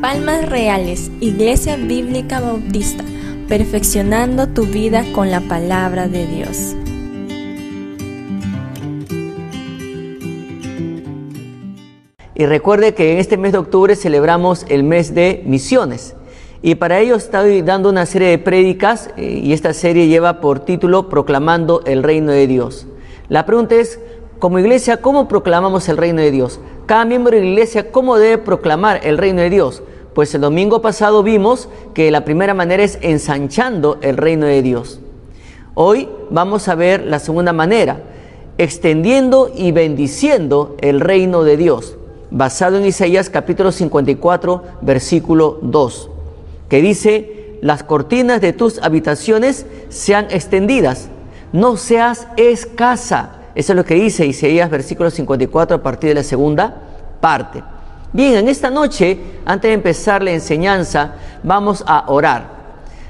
Palmas Reales, Iglesia Bíblica Bautista, perfeccionando tu vida con la palabra de Dios. Y recuerde que en este mes de octubre celebramos el mes de misiones. Y para ello estoy dando una serie de prédicas eh, y esta serie lleva por título Proclamando el Reino de Dios. La pregunta es, como iglesia, ¿cómo proclamamos el reino de Dios? Cada miembro de la iglesia, ¿cómo debe proclamar el reino de Dios? Pues el domingo pasado vimos que la primera manera es ensanchando el reino de Dios. Hoy vamos a ver la segunda manera, extendiendo y bendiciendo el reino de Dios basado en Isaías capítulo 54, versículo 2, que dice, las cortinas de tus habitaciones sean extendidas, no seas escasa. Eso es lo que dice Isaías versículo 54 a partir de la segunda parte. Bien, en esta noche, antes de empezar la enseñanza, vamos a orar.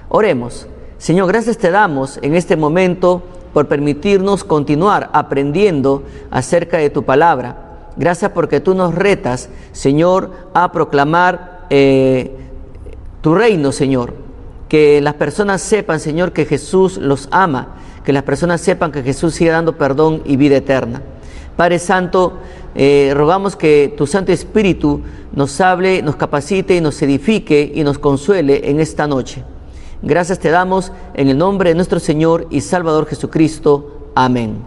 Oremos. Señor, gracias te damos en este momento por permitirnos continuar aprendiendo acerca de tu palabra. Gracias porque tú nos retas, Señor, a proclamar eh, tu reino, Señor. Que las personas sepan, Señor, que Jesús los ama. Que las personas sepan que Jesús sigue dando perdón y vida eterna. Padre Santo, eh, rogamos que tu Santo Espíritu nos hable, nos capacite y nos edifique y nos consuele en esta noche. Gracias te damos en el nombre de nuestro Señor y Salvador Jesucristo. Amén.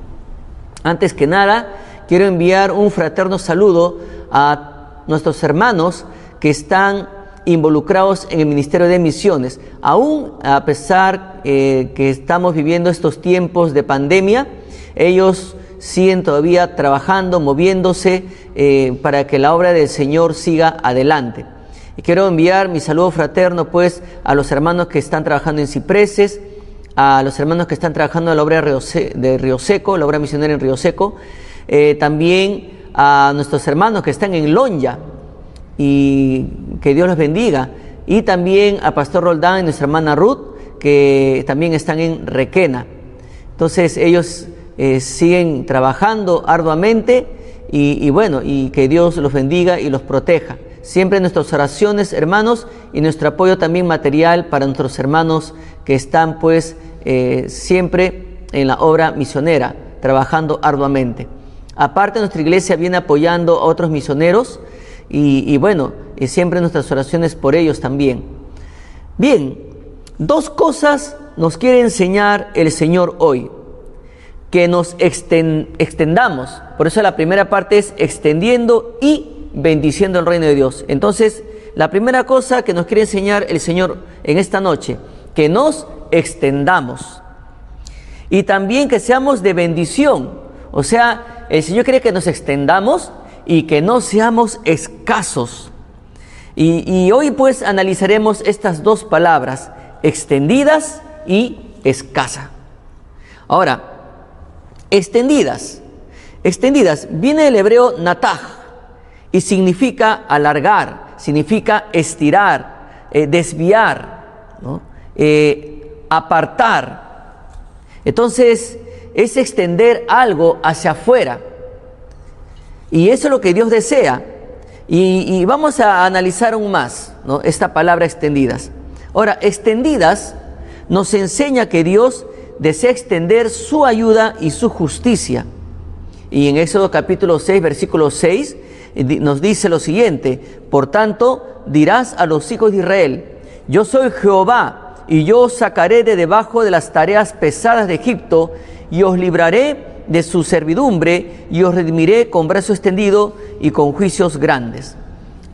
Antes que nada, quiero enviar un fraterno saludo a nuestros hermanos que están involucrados en el Ministerio de Misiones. Aún a pesar eh, que estamos viviendo estos tiempos de pandemia, ellos siguen todavía trabajando, moviéndose eh, para que la obra del Señor siga adelante. Y quiero enviar mi saludo fraterno pues a los hermanos que están trabajando en Cipreses, a los hermanos que están trabajando en la obra de Río Seco, la obra misionera en Río Seco, eh, también a nuestros hermanos que están en Lonja y que Dios los bendiga. Y también a Pastor Roldán y nuestra hermana Ruth, que también están en Requena. Entonces ellos eh, siguen trabajando arduamente y, y, bueno, y que Dios los bendiga y los proteja. Siempre nuestras oraciones, hermanos, y nuestro apoyo también material para nuestros hermanos que están pues eh, siempre en la obra misionera, trabajando arduamente. Aparte, nuestra iglesia viene apoyando a otros misioneros y, bueno, y siempre nuestras oraciones por ellos también. Bien, dos cosas nos quiere enseñar el Señor hoy. Que nos extendamos. Por eso la primera parte es extendiendo y bendiciendo el reino de Dios. Entonces, la primera cosa que nos quiere enseñar el Señor en esta noche, que nos extendamos. Y también que seamos de bendición. O sea, el Señor quiere que nos extendamos y que no seamos escasos. Y, hoy pues analizaremos estas dos palabras, extendidas y escasa. Ahora, extendidas. Extendidas viene del hebreo nataj y significa alargar, significa estirar, eh, desviar, eh, apartar. Entonces, es extender algo hacia afuera. Y eso es lo que Dios desea. Y, vamos a analizar aún más esta palabra extendidas. Ahora, extendidas nos enseña que Dios desea extender su ayuda y su justicia. Y en Éxodo capítulo 6, versículo 6, nos dice lo siguiente, por tanto dirás a los hijos de Israel, yo soy Jehová y yo os sacaré de debajo de las tareas pesadas de Egipto y os libraré de su servidumbre y os redimiré con brazo extendido y con juicios grandes.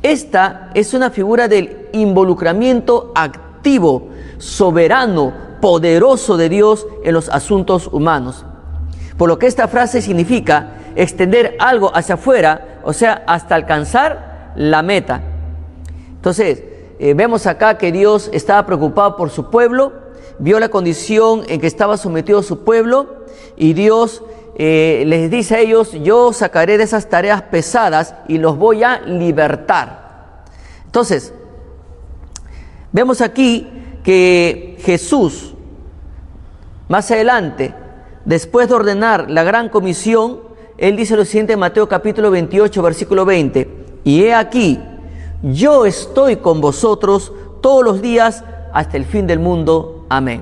Esta es una figura del involucramiento activo, soberano, poderoso de Dios en los asuntos humanos. Por lo que esta frase significa extender algo hacia afuera, o sea, hasta alcanzar la meta. Entonces, eh, vemos acá que Dios estaba preocupado por su pueblo, vio la condición en que estaba sometido su pueblo, y Dios eh, les dice a ellos, yo sacaré de esas tareas pesadas y los voy a libertar. Entonces, vemos aquí que Jesús, más adelante, después de ordenar la gran comisión, él dice lo siguiente en Mateo capítulo 28, versículo 20, y he aquí, yo estoy con vosotros todos los días hasta el fin del mundo. Amén.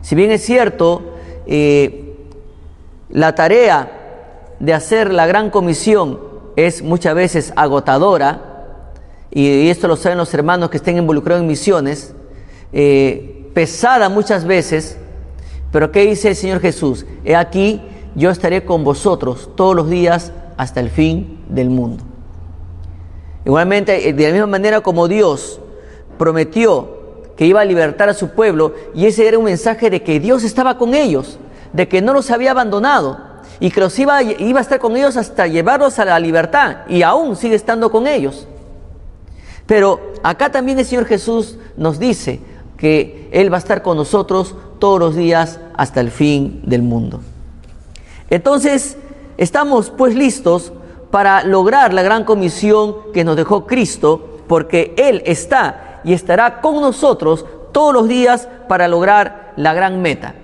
Si bien es cierto, eh, la tarea de hacer la gran comisión es muchas veces agotadora, y esto lo saben los hermanos que estén involucrados en misiones, eh, pesada muchas veces, pero ¿qué dice el Señor Jesús? He aquí, yo estaré con vosotros todos los días hasta el fin del mundo. Igualmente, eh, de la misma manera como Dios prometió que iba a libertar a su pueblo, y ese era un mensaje de que Dios estaba con ellos, de que no los había abandonado, y que los iba, iba a estar con ellos hasta llevarlos a la libertad, y aún sigue estando con ellos. Pero acá también el Señor Jesús nos dice que Él va a estar con nosotros todos los días hasta el fin del mundo. Entonces, estamos pues listos para lograr la gran comisión que nos dejó Cristo, porque Él está y estará con nosotros todos los días para lograr la gran meta.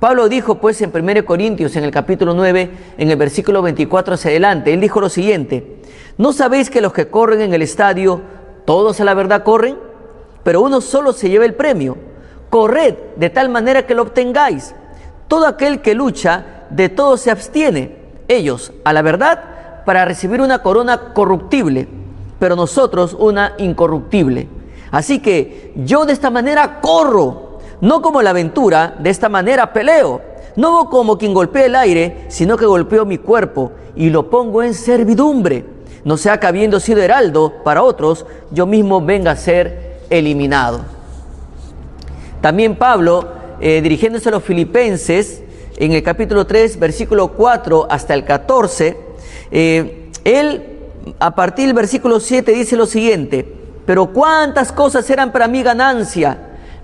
Pablo dijo pues en 1 Corintios en el capítulo 9, en el versículo 24 hacia adelante, él dijo lo siguiente, ¿no sabéis que los que corren en el estadio, todos a la verdad corren? Pero uno solo se lleva el premio. Corred de tal manera que lo obtengáis. Todo aquel que lucha, de todo se abstiene. Ellos, a la verdad, para recibir una corona corruptible, pero nosotros una incorruptible. Así que yo de esta manera corro, no como la aventura, de esta manera peleo, no como quien golpea el aire, sino que golpeo mi cuerpo y lo pongo en servidumbre. No sea que habiendo sido heraldo para otros, yo mismo venga a ser eliminado. También Pablo, eh, dirigiéndose a los filipenses, en el capítulo 3, versículo 4 hasta el 14, eh, él a partir del versículo 7 dice lo siguiente, pero cuántas cosas eran para mí ganancia,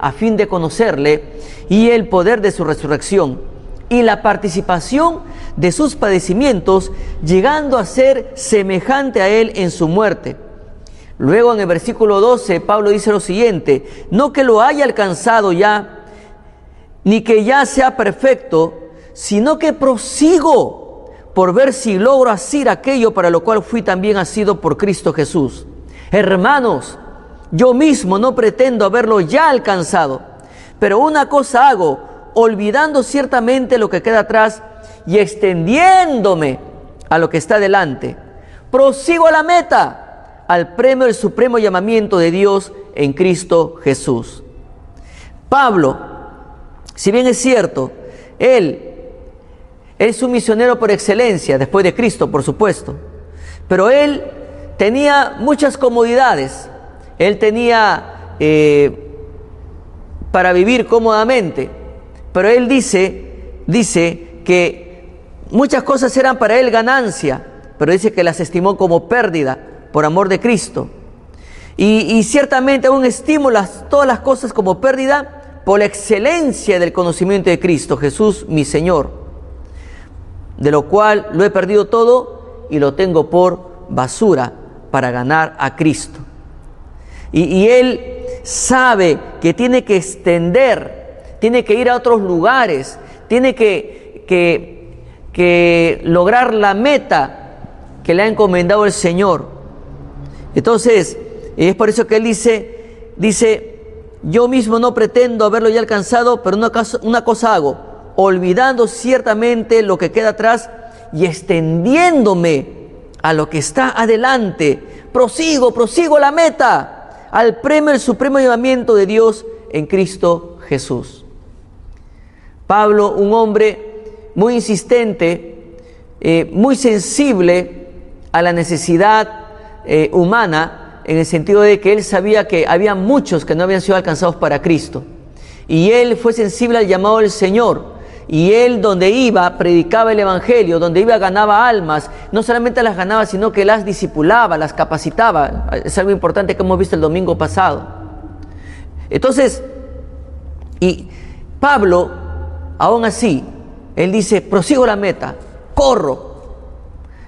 a fin de conocerle, y el poder de su resurrección, y la participación de sus padecimientos, llegando a ser semejante a Él en su muerte. Luego en el versículo 12, Pablo dice lo siguiente, no que lo haya alcanzado ya, ni que ya sea perfecto, sino que prosigo por ver si logro hacer aquello para lo cual fui también asido por Cristo Jesús. Hermanos, yo mismo no pretendo haberlo ya alcanzado, pero una cosa hago, olvidando ciertamente lo que queda atrás y extendiéndome a lo que está delante. Prosigo a la meta, al premio del supremo llamamiento de Dios en Cristo Jesús. Pablo, si bien es cierto, él es un misionero por excelencia, después de Cristo, por supuesto. Pero él tenía muchas comodidades. Él tenía eh, para vivir cómodamente. Pero él dice, dice que muchas cosas eran para él ganancia, pero dice que las estimó como pérdida por amor de Cristo. Y, ciertamente aún estimo todas las cosas como pérdida por la excelencia del conocimiento de Cristo, Jesús mi Señor de lo cual lo he perdido todo y lo tengo por basura para ganar a Cristo. Y, él sabe que tiene que extender, tiene que ir a otros lugares, tiene que, que, que lograr la meta que le ha encomendado el Señor. Entonces, es por eso que él dice, dice, yo mismo no pretendo haberlo ya alcanzado, pero una cosa, una cosa hago, olvidando ciertamente lo que queda atrás y extendiéndome a lo que está adelante. Prosigo, prosigo la meta, al premio del supremo llamamiento de Dios en Cristo Jesús. Pablo, un hombre muy insistente, eh, muy sensible a la necesidad eh, humana, en el sentido de que él sabía que había muchos que no habían sido alcanzados para Cristo. Y él fue sensible al llamado del Señor y él donde iba predicaba el Evangelio, donde iba ganaba almas, no solamente las ganaba, sino que las discipulaba, las capacitaba. Es algo importante que hemos visto el domingo pasado. Entonces, y Pablo, aún así, él dice, prosigo la meta, corro.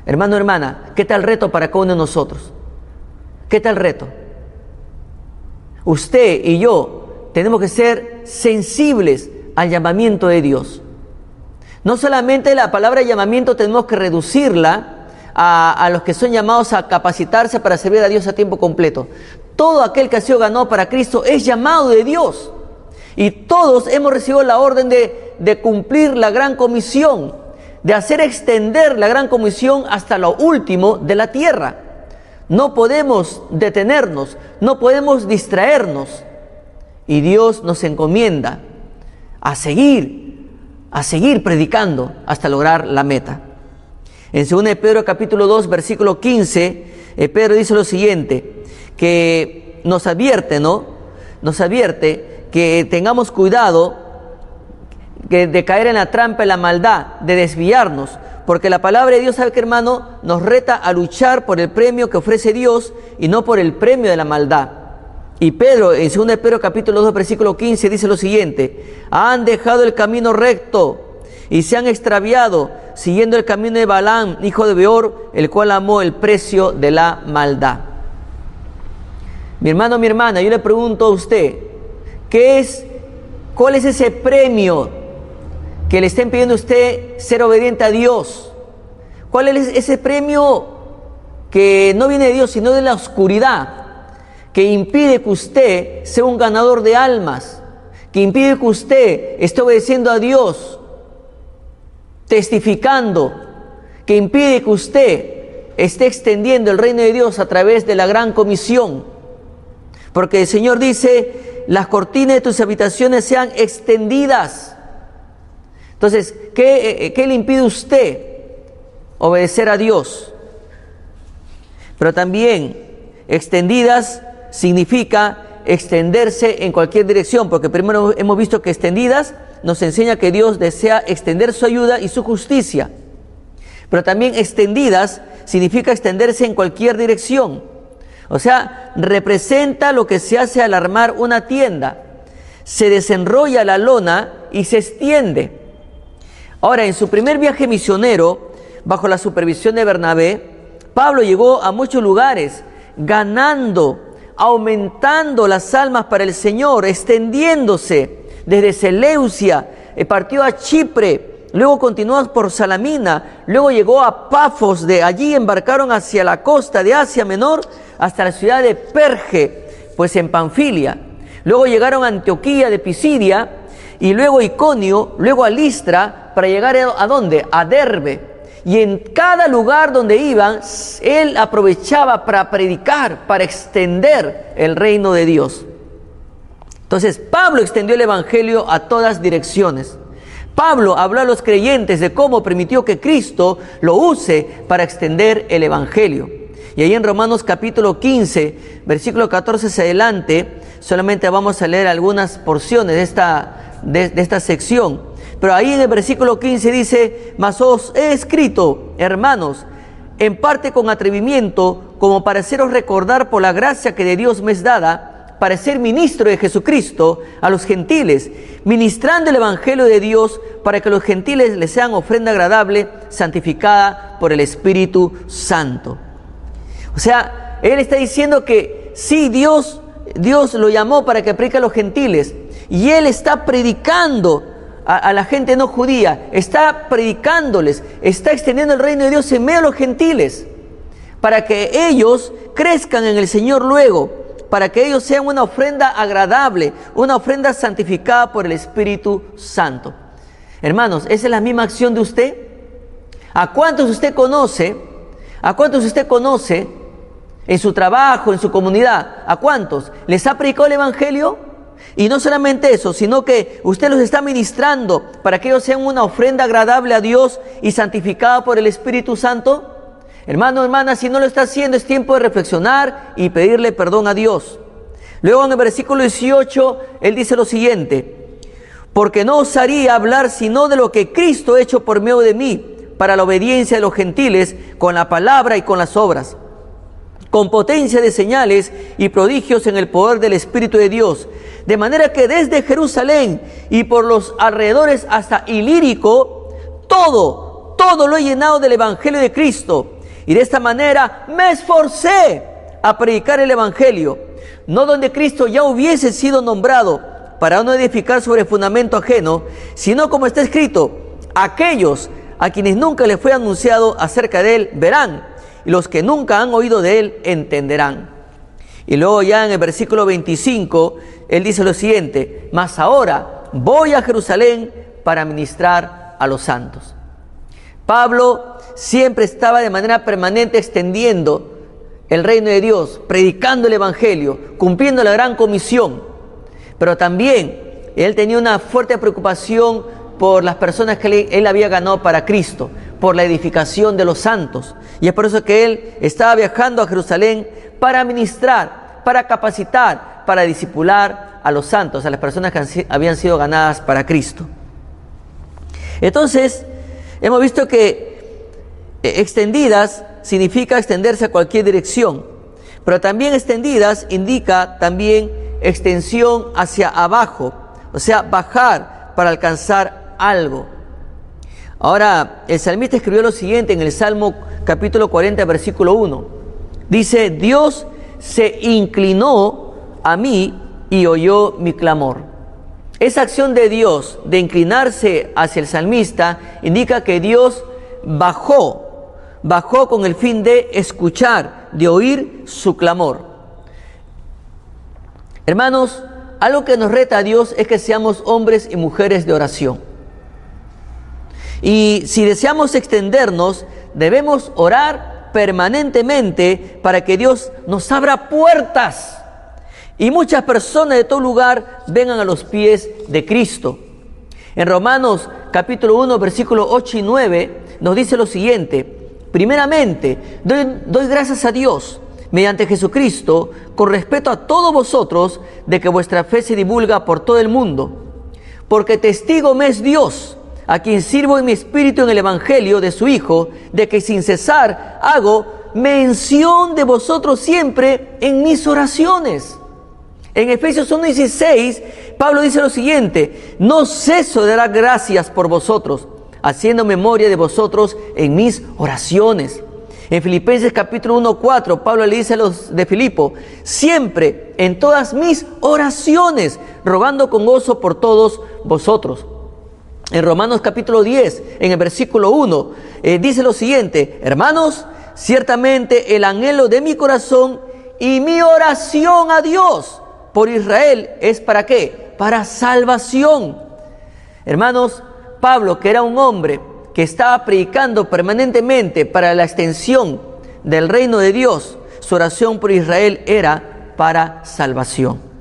Hermano, hermana, ¿qué tal reto para cada uno de nosotros? ¿Qué tal reto? Usted y yo tenemos que ser sensibles al llamamiento de Dios. No solamente la palabra llamamiento tenemos que reducirla a, los que son llamados a capacitarse para servir a Dios a tiempo completo. Todo aquel que ha sido ganado para Cristo es llamado de Dios. Y todos hemos recibido la orden de, de cumplir la gran comisión, de hacer extender la gran comisión hasta lo último de la tierra. No podemos detenernos, no podemos distraernos. Y Dios nos encomienda a seguir a seguir predicando hasta lograr la meta. En 2 Pedro capítulo 2 versículo 15, eh, Pedro dice lo siguiente, que nos advierte, ¿no? Nos advierte que tengamos cuidado de caer en la trampa, en la maldad, de desviarnos, porque la palabra de Dios, sabe que hermano, nos reta a luchar por el premio que ofrece Dios y no por el premio de la maldad. Y Pedro, en 2 Pedro capítulo 2, versículo 15, dice lo siguiente, han dejado el camino recto y se han extraviado siguiendo el camino de Balaam, hijo de Beor, el cual amó el precio de la maldad. Mi hermano, mi hermana, yo le pregunto a usted, ¿qué es, cuál es ese premio que le estén pidiendo a usted ser obediente a Dios? ¿Cuál es ese premio que no viene de Dios, sino de la oscuridad? Que impide que usted sea un ganador de almas, que impide que usted esté obedeciendo a Dios, testificando, que impide que usted esté extendiendo el reino de Dios a través de la gran comisión. Porque el Señor dice, las cortinas de tus habitaciones sean extendidas. Entonces, ¿qué, eh, qué le impide usted obedecer a Dios? Pero también extendidas significa extenderse en cualquier dirección, porque primero hemos visto que extendidas nos enseña que Dios desea extender su ayuda y su justicia. Pero también extendidas significa extenderse en cualquier dirección. O sea, representa lo que se hace al armar una tienda. Se desenrolla la lona y se extiende. Ahora, en su primer viaje misionero, bajo la supervisión de Bernabé, Pablo llegó a muchos lugares ganando aumentando las almas para el Señor, extendiéndose desde Seleucia, eh, partió a Chipre, luego continuó por Salamina, luego llegó a Pafos, de allí embarcaron hacia la costa de Asia Menor hasta la ciudad de Perge, pues en Panfilia. Luego llegaron a Antioquía de Pisidia y luego Iconio, luego a Listra, para llegar a, dónde? A Derbe y en cada lugar donde iban, él aprovechaba para predicar, para extender el reino de Dios. Entonces, Pablo extendió el Evangelio a todas direcciones. Pablo habló a los creyentes de cómo permitió que Cristo lo use para extender el Evangelio. Y ahí en Romanos capítulo 15, versículo 14 hacia adelante, solamente vamos a leer algunas porciones de esta, de esta sección. Pero ahí en el versículo 15 dice, mas os he escrito, hermanos, en parte con atrevimiento, como para haceros recordar por la gracia que de Dios me es dada, para ser ministro de Jesucristo a los gentiles, ministrando el Evangelio de Dios para que los gentiles les sean ofrenda agradable, santificada por el Espíritu Santo. O sea, él está diciendo que sí, Dios, Dios lo llamó para que predique a los gentiles, y él está predicando a, la gente no judía, está predicándoles, está extendiendo el reino de Dios en medio de los gentiles, para que ellos crezcan en el Señor luego, para que ellos sean una ofrenda agradable, una ofrenda santificada por el Espíritu Santo. Hermanos, ¿esa es la misma acción de usted? ¿A cuántos usted conoce? ¿A cuántos usted conoce en su trabajo, en su comunidad? ¿A cuántos? ¿Les ha predicado el Evangelio? Y no solamente eso, sino que usted los está ministrando para que ellos sean una ofrenda agradable a Dios y santificada por el Espíritu Santo. Hermano, hermana, si no lo está haciendo, es tiempo de reflexionar y pedirle perdón a Dios. Luego en el versículo 18, él dice lo siguiente, porque no osaría hablar sino de lo que Cristo ha hecho por medio de mí, para la obediencia de los gentiles, con la palabra y con las obras, con potencia de señales y prodigios en el poder del Espíritu de Dios. De manera que desde Jerusalén y por los alrededores hasta Ilírico, todo, todo lo he llenado del Evangelio de Cristo. Y de esta manera me esforcé a predicar el Evangelio, no donde Cristo ya hubiese sido nombrado, para no edificar sobre fundamento ajeno, sino como está escrito, aquellos a quienes nunca les fue anunciado acerca de él verán, y los que nunca han oído de él entenderán. Y luego ya en el versículo 25, él dice lo siguiente, mas ahora voy a Jerusalén para ministrar a los santos. Pablo siempre estaba de manera permanente extendiendo el reino de Dios, predicando el Evangelio, cumpliendo la gran comisión. Pero también él tenía una fuerte preocupación por las personas que él había ganado para Cristo, por la edificación de los santos. Y es por eso que él estaba viajando a Jerusalén para ministrar, para capacitar, para disipular a los santos, a las personas que habían sido ganadas para Cristo. Entonces, hemos visto que eh, extendidas significa extenderse a cualquier dirección, pero también extendidas indica también extensión hacia abajo, o sea, bajar para alcanzar algo. Ahora, el salmista escribió lo siguiente en el Salmo capítulo 40, versículo 1. Dice, Dios se inclinó a mí y oyó mi clamor. Esa acción de Dios de inclinarse hacia el salmista indica que Dios bajó bajó con el fin de escuchar, de oír su clamor. Hermanos, algo que nos reta a Dios es que seamos hombres y mujeres de oración. Y si deseamos extendernos, debemos orar permanentemente para que Dios nos abra puertas y muchas personas de todo lugar vengan a los pies de Cristo. En Romanos capítulo 1, versículo 8 y 9 nos dice lo siguiente, Primeramente, doy, gracias a Dios mediante Jesucristo con respeto a todos vosotros de que vuestra fe se divulga por todo el mundo. Porque testigo me es Dios, a quien sirvo en mi espíritu en el Evangelio de su Hijo, de que sin cesar hago mención de vosotros siempre en mis oraciones. En Efesios 1.16, Pablo dice lo siguiente, no ceso de dar gracias por vosotros haciendo memoria de vosotros en mis oraciones. En Filipenses capítulo 1, 4, Pablo le dice a los de Filipo, siempre en todas mis oraciones, rogando con gozo por todos vosotros. En Romanos capítulo 10, en el versículo 1, eh, dice lo siguiente, hermanos, ciertamente el anhelo de mi corazón y mi oración a Dios por Israel es para qué? Para salvación. Hermanos, Pablo, que era un hombre que estaba predicando permanentemente para la extensión del reino de Dios, su oración por Israel era para salvación.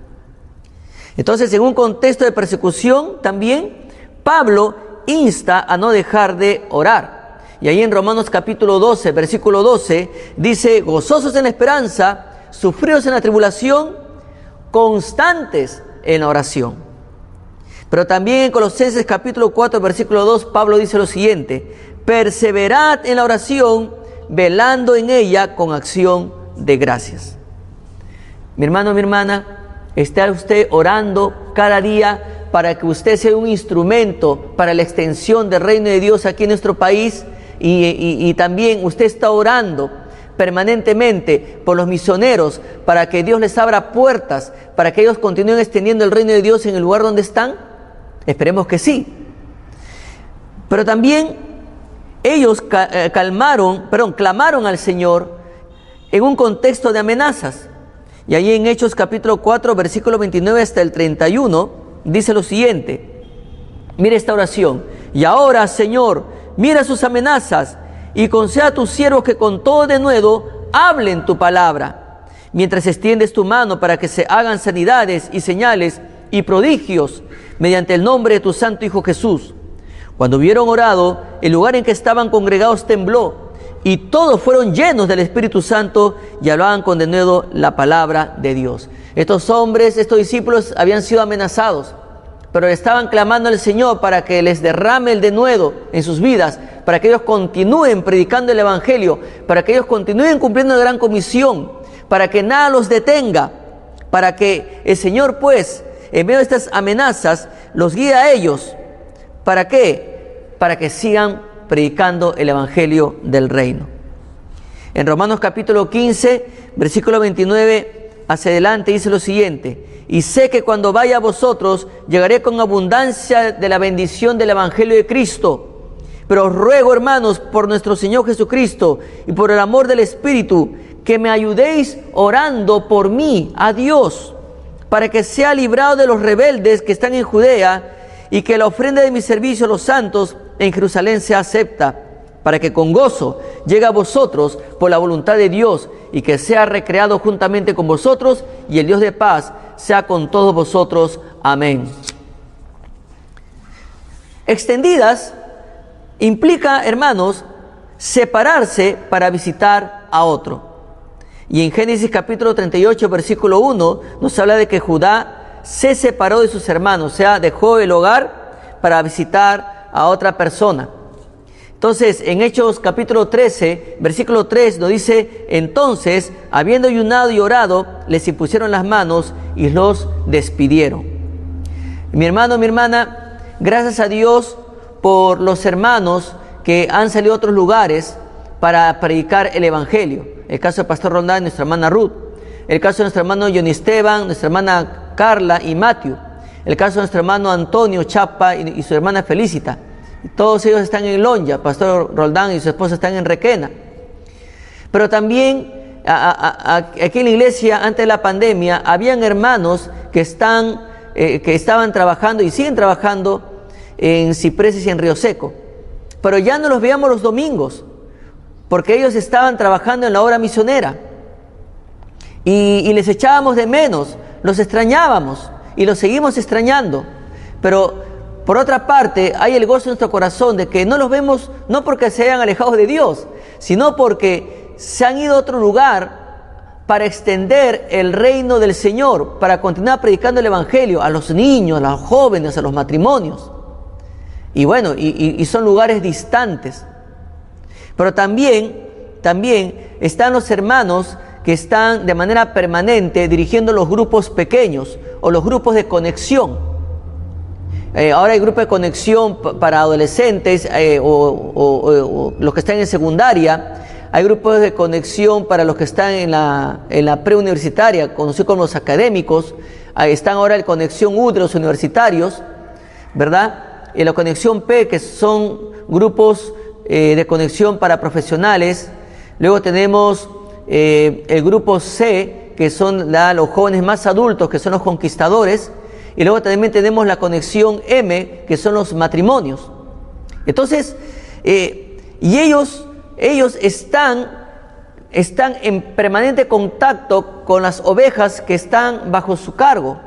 Entonces, en un contexto de persecución también, Pablo insta a no dejar de orar. Y ahí en Romanos capítulo 12, versículo 12, dice, gozosos en la esperanza, sufridos en la tribulación, constantes en la oración. Pero también en Colosenses capítulo 4, versículo 2, Pablo dice lo siguiente, perseverad en la oración, velando en ella con acción de gracias. Mi hermano, mi hermana, está usted orando cada día para que usted sea un instrumento para la extensión del reino de Dios aquí en nuestro país y, también usted está orando permanentemente por los misioneros para que Dios les abra puertas, para que ellos continúen extendiendo el reino de Dios en el lugar donde están. Esperemos que sí. Pero también ellos eh, calmaron, perdón, clamaron al Señor en un contexto de amenazas. Y ahí en Hechos capítulo 4, versículo 29 hasta el 31, dice lo siguiente. Mira esta oración. Y ahora, Señor, mira sus amenazas y conceda a tus siervos que con todo de nuevo hablen tu palabra, mientras extiendes tu mano para que se hagan sanidades y señales y prodigios mediante el nombre de tu Santo Hijo Jesús. Cuando hubieron orado, el lugar en que estaban congregados tembló y todos fueron llenos del Espíritu Santo y hablaban con denuedo la palabra de Dios. Estos hombres, estos discípulos habían sido amenazados pero estaban clamando al Señor para que les derrame el denuedo en sus vidas, para que ellos continúen predicando el Evangelio, para que ellos continúen cumpliendo la gran comisión, para que nada los detenga, para que el Señor pues, en medio de estas amenazas, los guíe a ellos. ¿Para qué? Para que sigan predicando el Evangelio del reino. En Romanos capítulo 15, versículo 29 hacia adelante dice lo siguiente, y sé que cuando vaya a vosotros llegaré con abundancia de la bendición del Evangelio de Cristo. Pero os ruego, hermanos, por nuestro Señor Jesucristo y por el amor del Espíritu, que me ayudéis orando por mí a Dios, para que sea librado de los rebeldes que están en Judea y que la ofrenda de mi servicio a los santos en Jerusalén sea acepta, para que con gozo llegue a vosotros por la voluntad de Dios y que sea recreado juntamente con vosotros y el Dios de paz sea con todos vosotros. Amén. Extendidas implica, hermanos, separarse para visitar a otro. Y en Génesis capítulo 38, versículo 1, nos habla de que Judá se separó de sus hermanos, o sea, dejó el hogar para visitar a otra persona. Entonces, en Hechos capítulo 13, versículo 3 nos dice, entonces, habiendo ayunado y orado, les impusieron las manos y los despidieron. Mi hermano, mi hermana, gracias a Dios por los hermanos que han salido a otros lugares para predicar el Evangelio el caso del pastor Rondán y nuestra hermana Ruth, el caso de nuestro hermano Johnny Esteban, nuestra hermana Carla y Matthew, el caso de nuestro hermano Antonio Chapa y, su hermana Felicita. Todos ellos están en Lonja, pastor Roldán y su esposa están en Requena. Pero también aquí en la iglesia, antes de la pandemia, habían hermanos que, están, eh, que estaban trabajando y siguen trabajando en Cipreses y en Río Seco. Pero ya no los veíamos los domingos porque ellos estaban trabajando en la obra misionera. Y, les echábamos de menos, los extrañábamos y los seguimos extrañando. Pero por otra parte, hay el gozo en nuestro corazón de que no los vemos no porque se hayan alejado de Dios, sino porque se han ido a otro lugar para extender el reino del Señor, para continuar predicando el Evangelio a los niños, a los jóvenes, a los matrimonios. Y bueno, y son lugares distantes. Pero también, también están los hermanos que están de manera permanente dirigiendo los grupos pequeños o los grupos de conexión. Eh, ahora hay grupos de conexión para adolescentes eh, o, los que están en secundaria. Hay grupos de conexión para los que están en la, en la preuniversitaria, conocidos como los académicos. Ahí están ahora en conexión U de los universitarios, ¿verdad? Y la conexión P, que son grupos eh, de conexión para profesionales. Luego tenemos eh, el grupo C, que son los jóvenes más adultos, que son los conquistadores. Y luego también tenemos la conexión M, que son los matrimonios. Entonces, eh, y ellos, ellos están, están en permanente contacto con las ovejas que están bajo su cargo.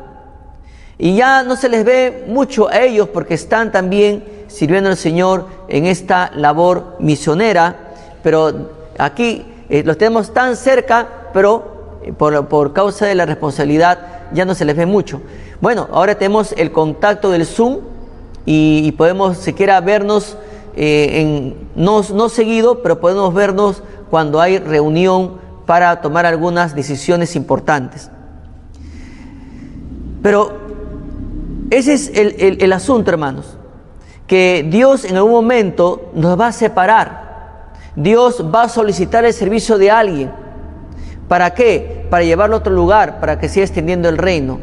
Y ya no se les ve mucho a ellos porque están también sirviendo al Señor en esta labor misionera, pero aquí eh, los tenemos tan cerca, pero eh, por, causa de la responsabilidad ya no se les ve mucho. Bueno, ahora tenemos el contacto del Zoom y, podemos siquiera vernos, eh, en, no, no seguido, pero podemos vernos cuando hay reunión para tomar algunas decisiones importantes. Pero ese es el, el asunto, hermanos que Dios en algún momento nos va a separar. Dios va a solicitar el servicio de alguien. ¿Para qué? Para llevarlo a otro lugar, para que siga extendiendo el reino.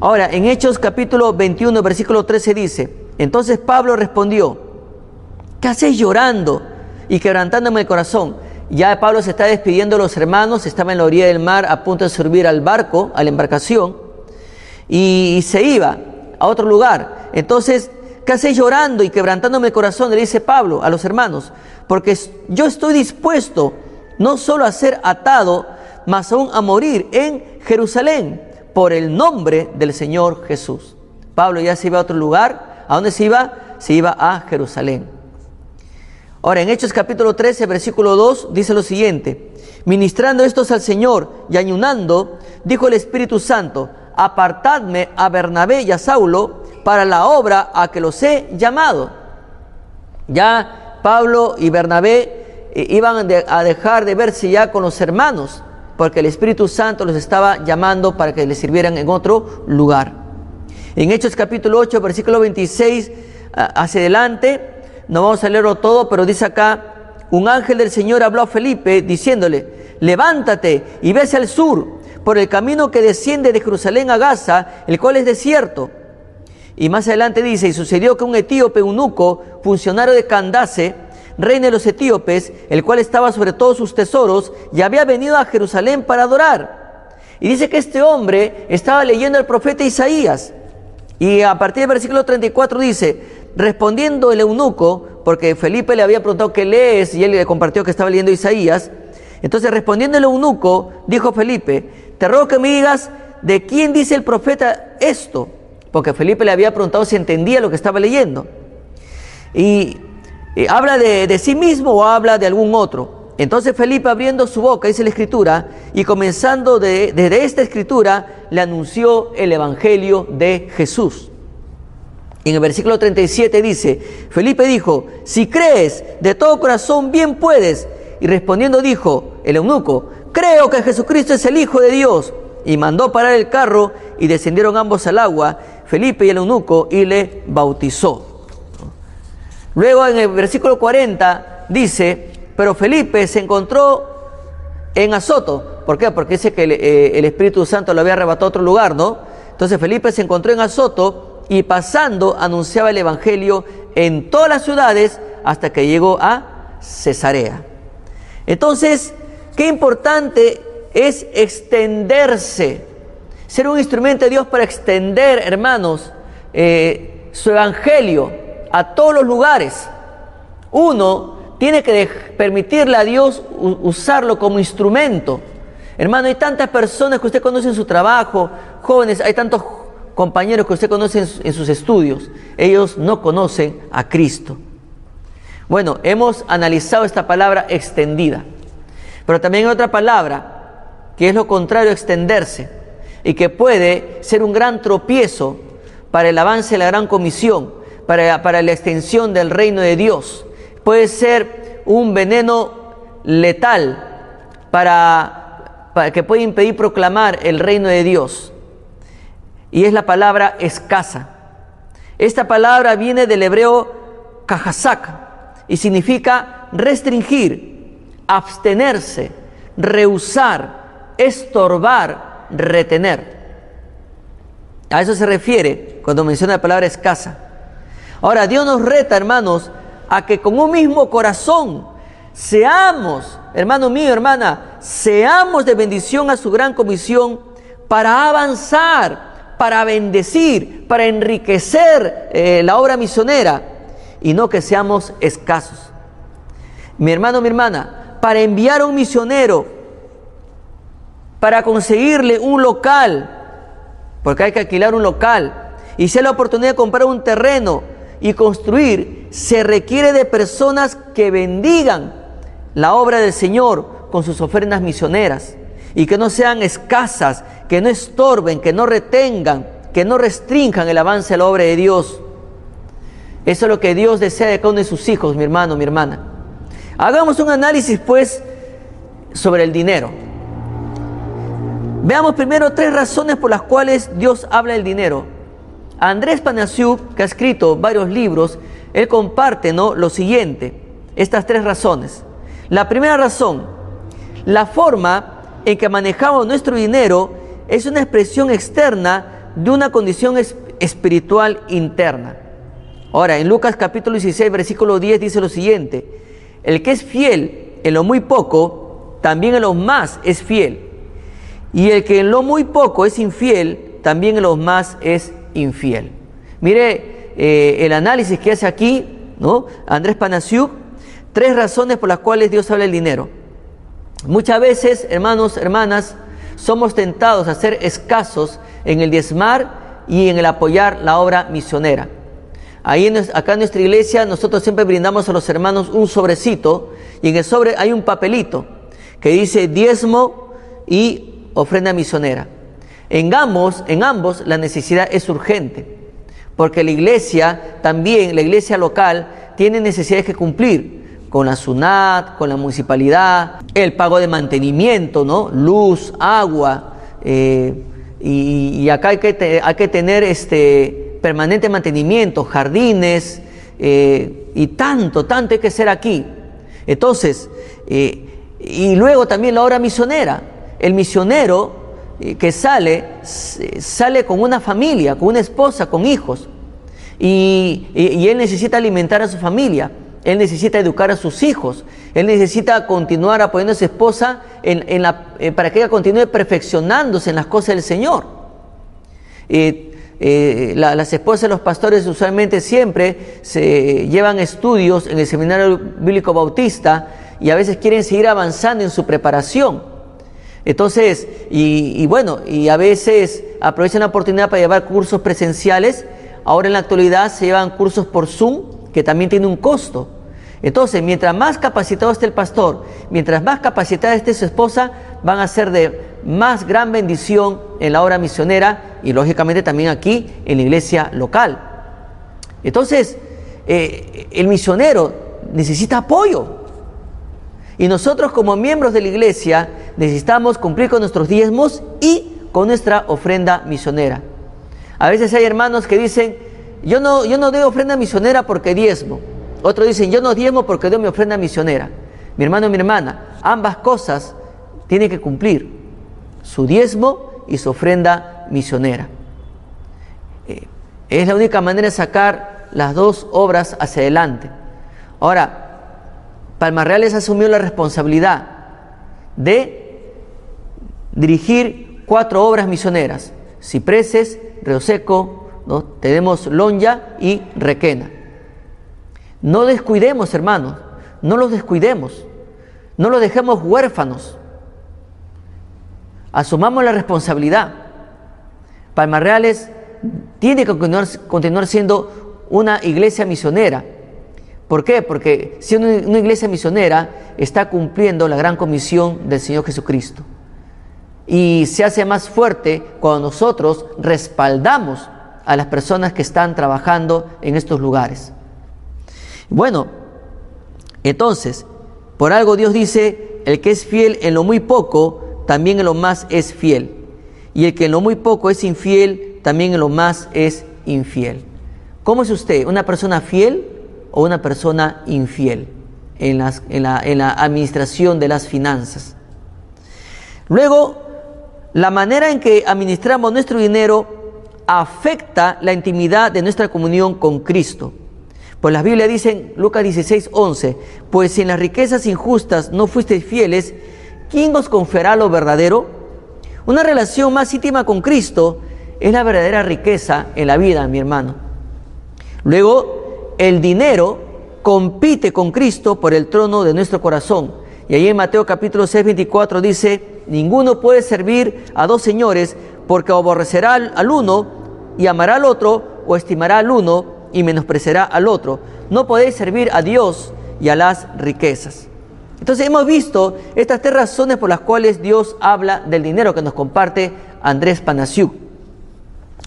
Ahora, en Hechos capítulo 21, versículo 13 dice, entonces Pablo respondió, ¿qué hacéis llorando y quebrantándome el corazón? Ya Pablo se está despidiendo de los hermanos, estaba en la orilla del mar a punto de subir al barco, a la embarcación, y, y se iba a otro lugar. Entonces ¿Qué hacéis llorando y quebrantándome el corazón? Le dice Pablo a los hermanos, porque yo estoy dispuesto no solo a ser atado, mas aún a morir en Jerusalén por el nombre del Señor Jesús. Pablo ya se iba a otro lugar. ¿A dónde se iba? Se iba a Jerusalén. Ahora, en Hechos capítulo 13, versículo 2, dice lo siguiente. Ministrando estos al Señor y ayunando, dijo el Espíritu Santo, apartadme a Bernabé y a Saulo para la obra a que los he llamado. Ya Pablo y Bernabé eh, iban a dejar de verse ya con los hermanos, porque el Espíritu Santo los estaba llamando para que les sirvieran en otro lugar. En Hechos capítulo 8, versículo 26 hacia adelante, no vamos a leerlo todo, pero dice acá, un ángel del Señor habló a Felipe diciéndole, levántate y ve hacia el sur, por el camino que desciende de Jerusalén a Gaza, el cual es desierto. Y más adelante dice, y sucedió que un etíope eunuco, funcionario de Candace, reina de los etíopes, el cual estaba sobre todos sus tesoros, y había venido a Jerusalén para adorar. Y dice que este hombre estaba leyendo el profeta Isaías. Y a partir del versículo 34 dice, respondiendo el eunuco, porque Felipe le había preguntado qué lees y él le compartió que estaba leyendo Isaías, entonces respondiendo el eunuco, dijo Felipe, te ruego que me digas de quién dice el profeta esto porque Felipe le había preguntado si entendía lo que estaba leyendo. Y, habla de, sí mismo o habla de algún otro. Entonces Felipe abriendo su boca, dice la escritura, y comenzando desde esta escritura, le anunció el Evangelio de Jesús. En el versículo 37 dice, Felipe dijo, si crees de todo corazón, bien puedes. Y respondiendo dijo el eunuco, creo que Jesucristo es el Hijo de Dios. Y mandó parar el carro y descendieron ambos al agua Felipe y el eunuco y le bautizó. Luego en el versículo 40 dice, pero Felipe se encontró en Azoto. ¿Por qué? Porque dice que eh, el, Espíritu Santo lo había arrebatado a otro lugar, ¿no? Entonces Felipe se encontró en Azoto y pasando anunciaba el Evangelio en todas las ciudades hasta que llegó a Cesarea. Entonces, qué importante es extenderse ser un instrumento de Dios para extender, hermanos, eh, su evangelio a todos los lugares. Uno tiene que permitirle a Dios usarlo como instrumento. Hermano, hay tantas personas que usted conoce en su trabajo, jóvenes, hay tantos compañeros que usted conoce en sus estudios. Ellos no conocen a Cristo. Bueno, hemos analizado esta palabra extendida, pero también hay otra palabra que es lo contrario a extenderse y que puede ser un gran tropiezo para el avance de la gran comisión, para, para la extensión del reino de Dios. Puede ser un veneno letal para, para que puede impedir proclamar el reino de Dios. Y es la palabra escasa. Esta palabra viene del hebreo kajazak y significa restringir, abstenerse, rehusar, estorbar, retener. A eso se refiere cuando menciona la palabra escasa. Ahora, Dios nos reta, hermanos, a que con un mismo corazón seamos, hermano mío, hermana, seamos de bendición a su gran comisión para avanzar, para bendecir, para enriquecer eh, la obra misionera y no que seamos escasos. Mi hermano, mi hermana, para enviar a un misionero para conseguirle un local, porque hay que alquilar un local, y si la oportunidad de comprar un terreno y construir, se requiere de personas que bendigan la obra del Señor con sus ofrendas misioneras y que no sean escasas, que no estorben, que no retengan, que no restrinjan el avance de la obra de Dios. Eso es lo que Dios desea de cada uno de sus hijos, mi hermano, mi hermana. Hagamos un análisis, pues, sobre el dinero. Veamos primero tres razones por las cuales Dios habla del dinero. Andrés Panasiuk, que ha escrito varios libros, él comparte ¿no? lo siguiente, estas tres razones. La primera razón, la forma en que manejamos nuestro dinero es una expresión externa de una condición espiritual interna. Ahora, en Lucas capítulo 16, versículo 10 dice lo siguiente, el que es fiel en lo muy poco, también en lo más es fiel. Y el que en lo muy poco es infiel, también en lo más es infiel. Mire eh, el análisis que hace aquí, ¿no? Andrés Panasiuk, tres razones por las cuales Dios habla del dinero. Muchas veces, hermanos, hermanas, somos tentados a ser escasos en el diezmar y en el apoyar la obra misionera. Ahí acá en nuestra iglesia nosotros siempre brindamos a los hermanos un sobrecito y en el sobre hay un papelito que dice diezmo y ofrenda misionera. En ambos, en ambos la necesidad es urgente, porque la iglesia también, la iglesia local, tiene necesidades que cumplir con la SUNAT, con la municipalidad, el pago de mantenimiento, ¿no? Luz, agua, eh, y, acá hay que, tener este permanente mantenimiento, jardines, eh, y tanto, tanto hay que ser aquí. Entonces, eh, y luego también la obra misionera. El misionero eh, que sale, sale con una familia, con una esposa, con hijos. Y, él necesita alimentar a su familia, él necesita educar a sus hijos, él necesita continuar apoyando a su esposa en, la, eh, para que ella continúe perfeccionándose en las cosas del Señor. Eh, las esposas de los pastores usualmente siempre se llevan estudios en el Seminario Bíblico Bautista y a veces quieren seguir avanzando en su preparación. Entonces, y, bueno, y a veces aprovechan la oportunidad para llevar cursos presenciales. Ahora en la actualidad se llevan cursos por Zoom, que también tiene un costo. Entonces, mientras más capacitado esté el pastor, mientras más capacitada esté su esposa, van a ser de más gran bendición en la obra misionera y lógicamente también aquí en la iglesia local. Entonces, eh, el misionero necesita apoyo. Y nosotros como miembros de la iglesia necesitamos cumplir con nuestros diezmos y con nuestra ofrenda misionera. A veces hay hermanos que dicen, yo no, yo no doy ofrenda misionera porque diezmo. Otros dicen, yo no diezmo porque doy mi ofrenda misionera. Mi hermano y mi hermana, ambas cosas tienen que cumplir, su diezmo y su ofrenda misionera. Eh, es la única manera de sacar las dos obras hacia adelante. Ahora, Palmas Reales asumió la responsabilidad de dirigir cuatro obras misioneras, Cipreses, Río Seco, ¿no? tenemos Lonja y Requena. No descuidemos, hermanos, no los descuidemos, no los dejemos huérfanos. Asumamos la responsabilidad. Palmas Reales tiene que continuar, continuar siendo una iglesia misionera ¿Por qué? Porque si una, iglesia misionera está cumpliendo la gran comisión del Señor Jesucristo. Y se hace más fuerte cuando nosotros respaldamos a las personas que están trabajando en estos lugares. Bueno, entonces, por algo Dios dice, el que es fiel en lo muy poco, también en lo más es fiel. Y el que en lo muy poco es infiel, también en lo más es infiel. ¿Cómo es usted? ¿Una persona fiel? o una persona infiel en, en, la, la administración de las finanzas. Luego, la manera en que administramos nuestro dinero afecta la intimidad de nuestra comunión con Cristo. Pues la Biblia dice en Lucas 16, 11, pues si en las riquezas injustas no fuisteis fieles, ¿quién os confiará lo verdadero? Una relación más íntima con Cristo es la verdadera riqueza en la vida, mi hermano. Luego, el dinero compite con Cristo por el trono de nuestro corazón. Y ahí en Mateo capítulo 6, 24 dice, ninguno puede servir a dos señores porque aborrecerá al uno y amará al otro, o estimará al uno y menospreciará al otro. No podéis servir a Dios y a las riquezas. Entonces hemos visto estas tres razones por las cuales Dios habla del dinero que nos comparte Andrés Panasiuk.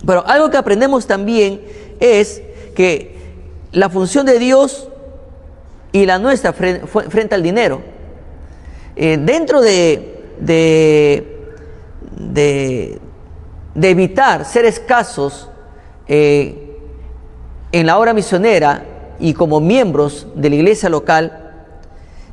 Pero algo que aprendemos también es que la función de Dios y la nuestra frente, al dinero. Eh, dentro de, de, evitar ser escasos eh, en la obra misionera y como miembros de la iglesia local,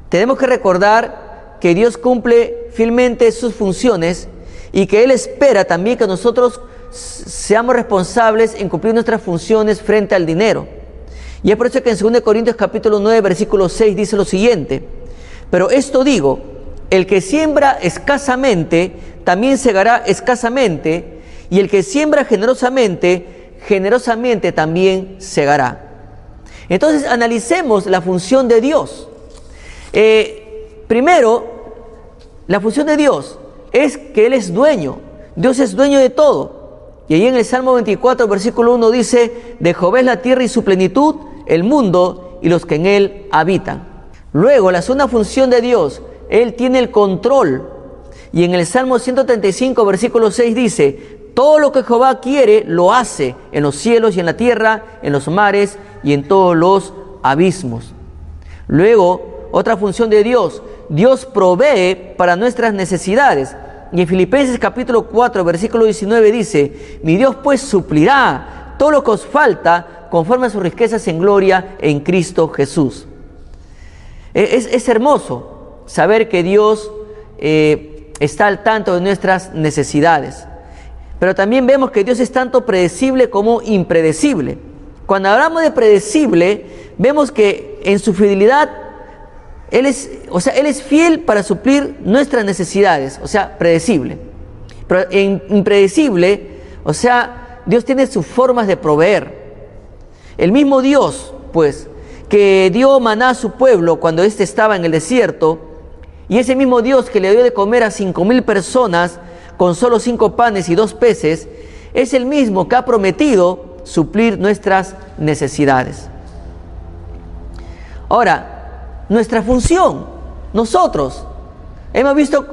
tenemos que recordar que Dios cumple fielmente sus funciones y que Él espera también que nosotros seamos responsables en cumplir nuestras funciones frente al dinero. Y es por eso que en 2 Corintios capítulo 9, versículo 6 dice lo siguiente, pero esto digo, el que siembra escasamente, también segará escasamente, y el que siembra generosamente, generosamente también segará. Entonces analicemos la función de Dios. Eh, primero, la función de Dios es que Él es dueño. Dios es dueño de todo. Y ahí en el Salmo 24, versículo 1 dice, de Jehová la tierra y su plenitud, el mundo y los que en él habitan. Luego, la segunda función de Dios, Él tiene el control. Y en el Salmo 135, versículo 6 dice, todo lo que Jehová quiere lo hace en los cielos y en la tierra, en los mares y en todos los abismos. Luego, otra función de Dios, Dios provee para nuestras necesidades. Y en Filipenses capítulo 4, versículo 19 dice, mi Dios pues suplirá todo lo que os falta conforme a sus riquezas en gloria en Cristo Jesús. E, es, hermoso saber que Dios eh, está al tanto de nuestras necesidades. Pero también vemos que Dios es tanto predecible como impredecible. Cuando hablamos de predecible, vemos que en su fidelidad él es, o sea, él es fiel para suplir nuestras necesidades, o sea, predecible. Pero en impredecible, o sea, Dios tiene sus formas de proveer. El mismo Dios, pues, que dio maná a su pueblo cuando éste estaba en el desierto, y ese mismo Dios que le dio de comer a cinco mil personas con solo cinco panes y dos peces, es el mismo que ha prometido suplir nuestras necesidades. Ahora, nuestra función, nosotros, hemos visto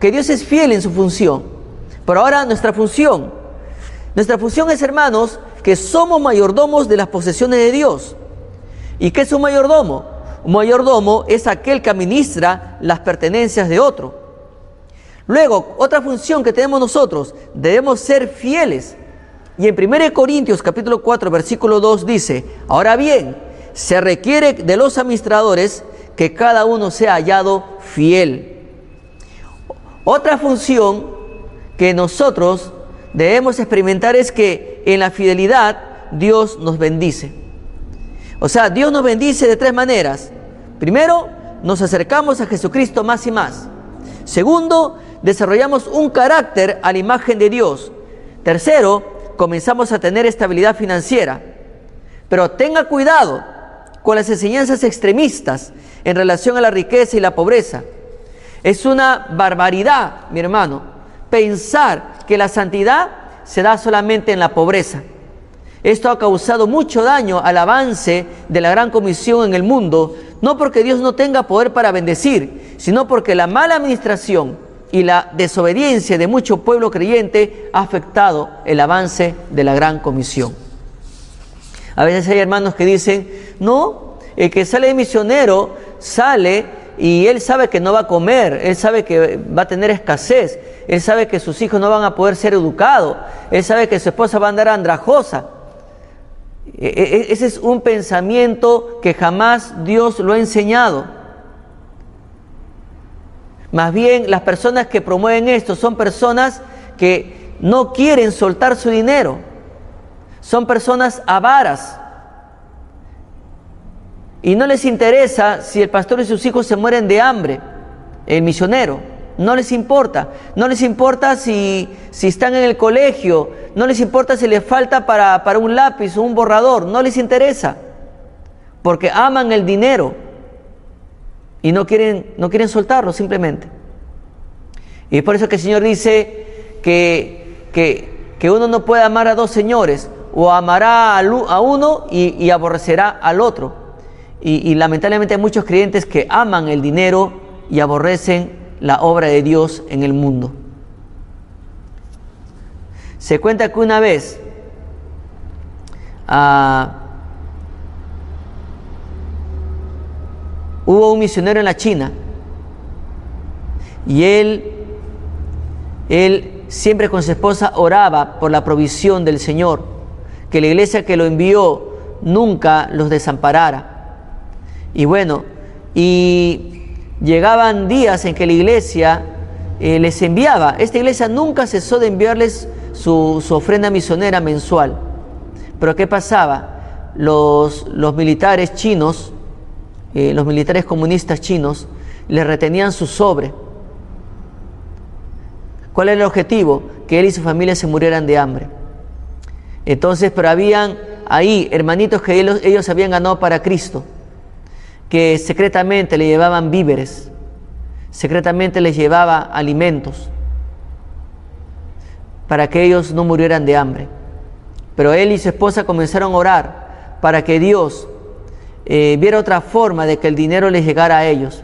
que Dios es fiel en su función, pero ahora nuestra función, nuestra función es, hermanos, que somos mayordomos de las posesiones de Dios. ¿Y qué es un mayordomo? Mayordomo es aquel que administra las pertenencias de otro. Luego, otra función que tenemos nosotros, debemos ser fieles. Y en 1 Corintios capítulo 4 versículo 2 dice, ahora bien, se requiere de los administradores que cada uno sea hallado fiel. Otra función que nosotros debemos experimentar es que en la fidelidad Dios nos bendice. O sea, Dios nos bendice de tres maneras. Primero, nos acercamos a Jesucristo más y más. Segundo, desarrollamos un carácter a la imagen de Dios. Tercero, comenzamos a tener estabilidad financiera. Pero tenga cuidado con las enseñanzas extremistas en relación a la riqueza y la pobreza. Es una barbaridad, mi hermano, pensar que la santidad se da solamente en la pobreza. Esto ha causado mucho daño al avance de la gran comisión en el mundo, no porque Dios no tenga poder para bendecir, sino porque la mala administración y la desobediencia de mucho pueblo creyente ha afectado el avance de la gran comisión. A veces hay hermanos que dicen, no, el que sale de misionero sale y él sabe que no va a comer, él sabe que va a tener escasez, él sabe que sus hijos no van a poder ser educados, él sabe que su esposa va a andar andrajosa. E, e, e, ese es un pensamiento que jamás Dios lo ha enseñado. Más bien las personas que promueven esto son personas que no quieren soltar su dinero. Son personas avaras. Y no les interesa si el pastor y sus hijos se mueren de hambre, el misionero. No les importa. No les importa si, si están en el colegio. No les importa si les falta para, para un lápiz o un borrador. No les interesa. Porque aman el dinero y no quieren, no quieren soltarlo simplemente. Y es por eso que el Señor dice que, que, uno no puede amar a dos señores, o amará a uno y, aborrecerá al otro. Y, y, lamentablemente hay muchos creyentes que aman el dinero y aborrecen la obra de Dios en el mundo. Se cuenta que una vez ah, hubo un misionero en la China y él, él siempre con su esposa oraba por la provisión del Señor, que la iglesia que lo envió nunca los desamparara. Y bueno, y llegaban días en que la iglesia eh, les enviaba, esta iglesia nunca cesó de enviarles su, ofrenda misionera mensual. Pero ¿qué pasaba? Los, militares chinos eh, los militares comunistas chinos le retenían su sobre. ¿Cuál era el objetivo? Que él y su familia se murieran de hambre. Entonces, pero habían ahí hermanitos que ellos habían ganado para Cristo, que secretamente le llevaban víveres, secretamente les llevaba alimentos, para que ellos no murieran de hambre. Pero él y su esposa comenzaron a orar para que Dios eh, viera otra forma de que el dinero les llegara a ellos,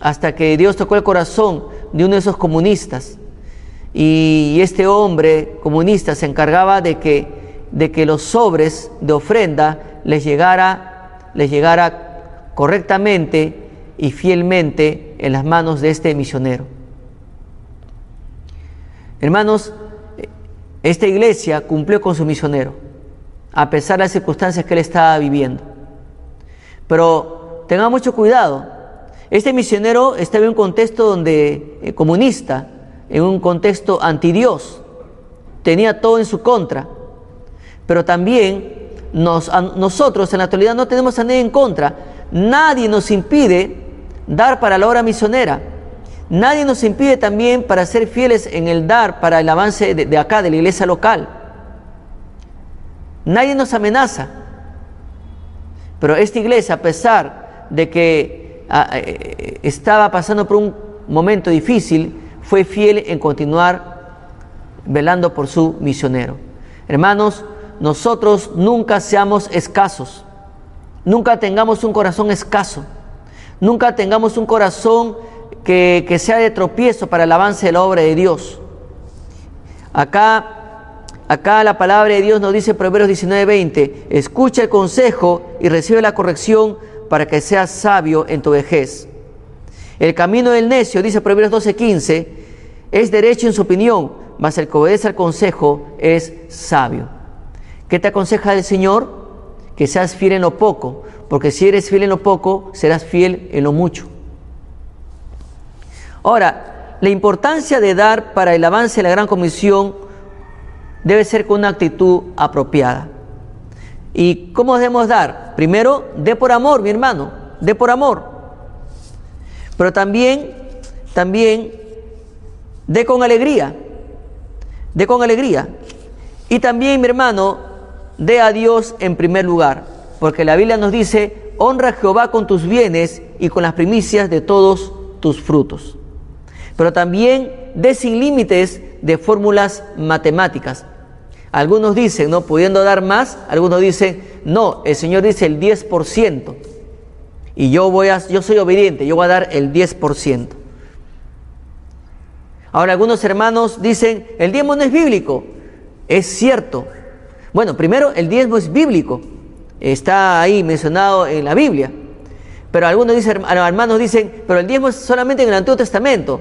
hasta que Dios tocó el corazón de uno de esos comunistas. Y este hombre comunista se encargaba de que, de que los sobres de ofrenda les llegara, les llegara correctamente y fielmente en las manos de este misionero. Hermanos, esta iglesia cumplió con su misionero, a pesar de las circunstancias que él estaba viviendo. Pero tenga mucho cuidado. Este misionero estaba en un contexto donde eh, comunista, en un contexto antidios, tenía todo en su contra. Pero también nosotros en la actualidad no tenemos a nadie en contra. Nadie nos impide dar para la obra misionera. Nadie nos impide también para ser fieles en el dar para el avance de, acá, de la iglesia local. Nadie nos amenaza. Pero esta iglesia, a pesar de que ah, eh, estaba pasando por un momento difícil, fue fiel en continuar velando por su misionero. Hermanos, nosotros nunca seamos escasos, nunca tengamos un corazón escaso, nunca tengamos un corazón que, sea de tropiezo para el avance de la obra de Dios. Acá, acá la palabra de Dios nos dice en Proverbios 19:20, escucha el consejo y recibe la corrección para que seas sabio en tu vejez. El camino del necio, dice Proverbios 12:15, es derecho en su opinión, mas el que obedece al consejo es sabio. ¿Qué te aconseja el Señor? Que seas fiel en lo poco, porque si eres fiel en lo poco, serás fiel en lo mucho. Ahora, la importancia de dar para el avance de la gran comisión debe ser con una actitud apropiada. ¿Y cómo debemos dar? Primero, dé por amor, mi hermano, dé por amor. Pero también, también, dé con alegría, dé con alegría. Y también, mi hermano, dé a Dios en primer lugar, porque la Biblia nos dice, honra a Jehová con tus bienes y con las primicias de todos tus frutos pero también de sin límites de fórmulas matemáticas. Algunos dicen, no pudiendo dar más, algunos dicen, no, el Señor dice el 10%. Y yo voy a yo soy obediente, yo voy a dar el 10%. Ahora algunos hermanos dicen, el diezmo no es bíblico. Es cierto. Bueno, primero el diezmo es bíblico. Está ahí mencionado en la Biblia. Pero algunos dicen, hermanos dicen, pero el diezmo es solamente en el Antiguo Testamento.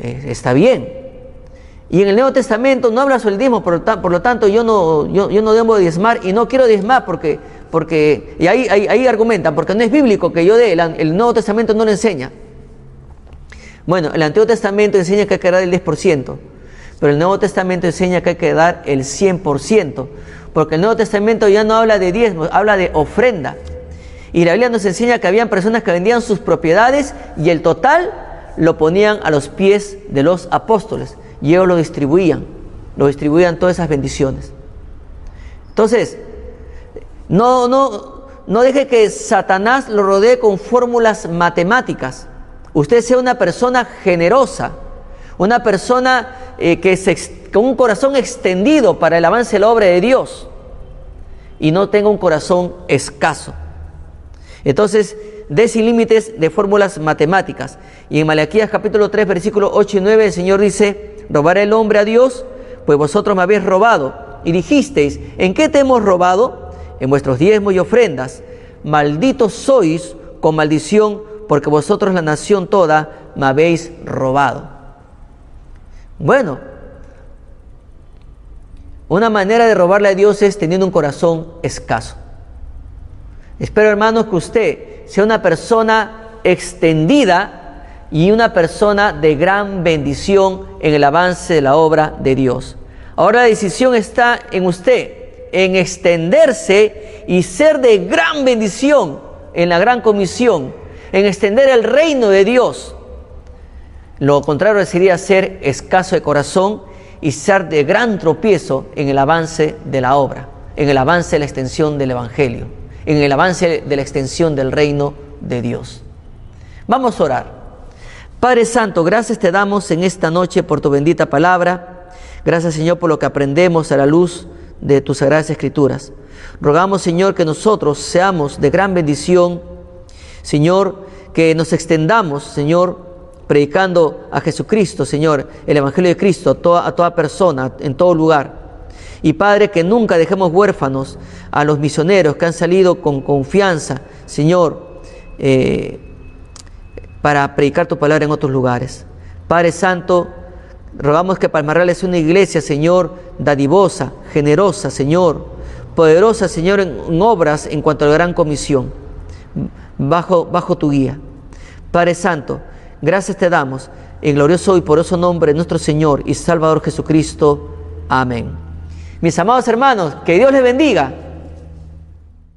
Eh, está bien. Y en el Nuevo Testamento no habla sobre el diezmo, por, lo tanto yo no, yo, no debo diezmar y no quiero diezmar porque, porque y ahí, ahí, argumentan, porque no es bíblico que yo dé, el, Nuevo Testamento no lo enseña. Bueno, el Antiguo Testamento enseña que hay que dar el 10%, pero el Nuevo Testamento enseña que hay que dar el 100%, porque el Nuevo Testamento ya no habla de diezmo, habla de ofrenda. Y la Biblia nos enseña que habían personas que vendían sus propiedades y el total lo ponían a los pies de los apóstoles y ellos lo distribuían, lo distribuían todas esas bendiciones. Entonces, no, no, no deje que Satanás lo rodee con fórmulas matemáticas. Usted sea una persona generosa, una persona eh, que se, con un corazón extendido para el avance de la obra de Dios y no tenga un corazón escaso. Entonces, de sin límites de fórmulas matemáticas. Y en Malaquías capítulo 3, versículo 8 y 9, el Señor dice, ¿robará el hombre a Dios? Pues vosotros me habéis robado. Y dijisteis, ¿en qué te hemos robado? En vuestros diezmos y ofrendas. Malditos sois con maldición, porque vosotros la nación toda me habéis robado. Bueno, una manera de robarle a Dios es teniendo un corazón escaso. Espero, hermanos, que usted sea una persona extendida y una persona de gran bendición en el avance de la obra de Dios. Ahora la decisión está en usted, en extenderse y ser de gran bendición en la gran comisión, en extender el reino de Dios. Lo contrario sería ser escaso de corazón y ser de gran tropiezo en el avance de la obra, en el avance de la extensión del Evangelio en el avance de la extensión del reino de Dios. Vamos a orar. Padre Santo, gracias te damos en esta noche por tu bendita palabra. Gracias Señor por lo que aprendemos a la luz de tus sagradas escrituras. Rogamos Señor que nosotros seamos de gran bendición. Señor, que nos extendamos, Señor, predicando a Jesucristo, Señor, el Evangelio de Cristo a toda, a persona, en todo lugar. Y Padre, que nunca dejemos huérfanos a los misioneros que han salido con confianza, Señor, eh, para predicar tu palabra en otros lugares. Padre Santo, rogamos que Palmarral es una iglesia, Señor, dadivosa, generosa, Señor, poderosa, Señor, en, obras en cuanto a la gran comisión, bajo, bajo tu guía. Padre Santo, gracias te damos en glorioso y poroso nombre de nuestro Señor y Salvador Jesucristo. Amén. Mis amados hermanos, que Dios les bendiga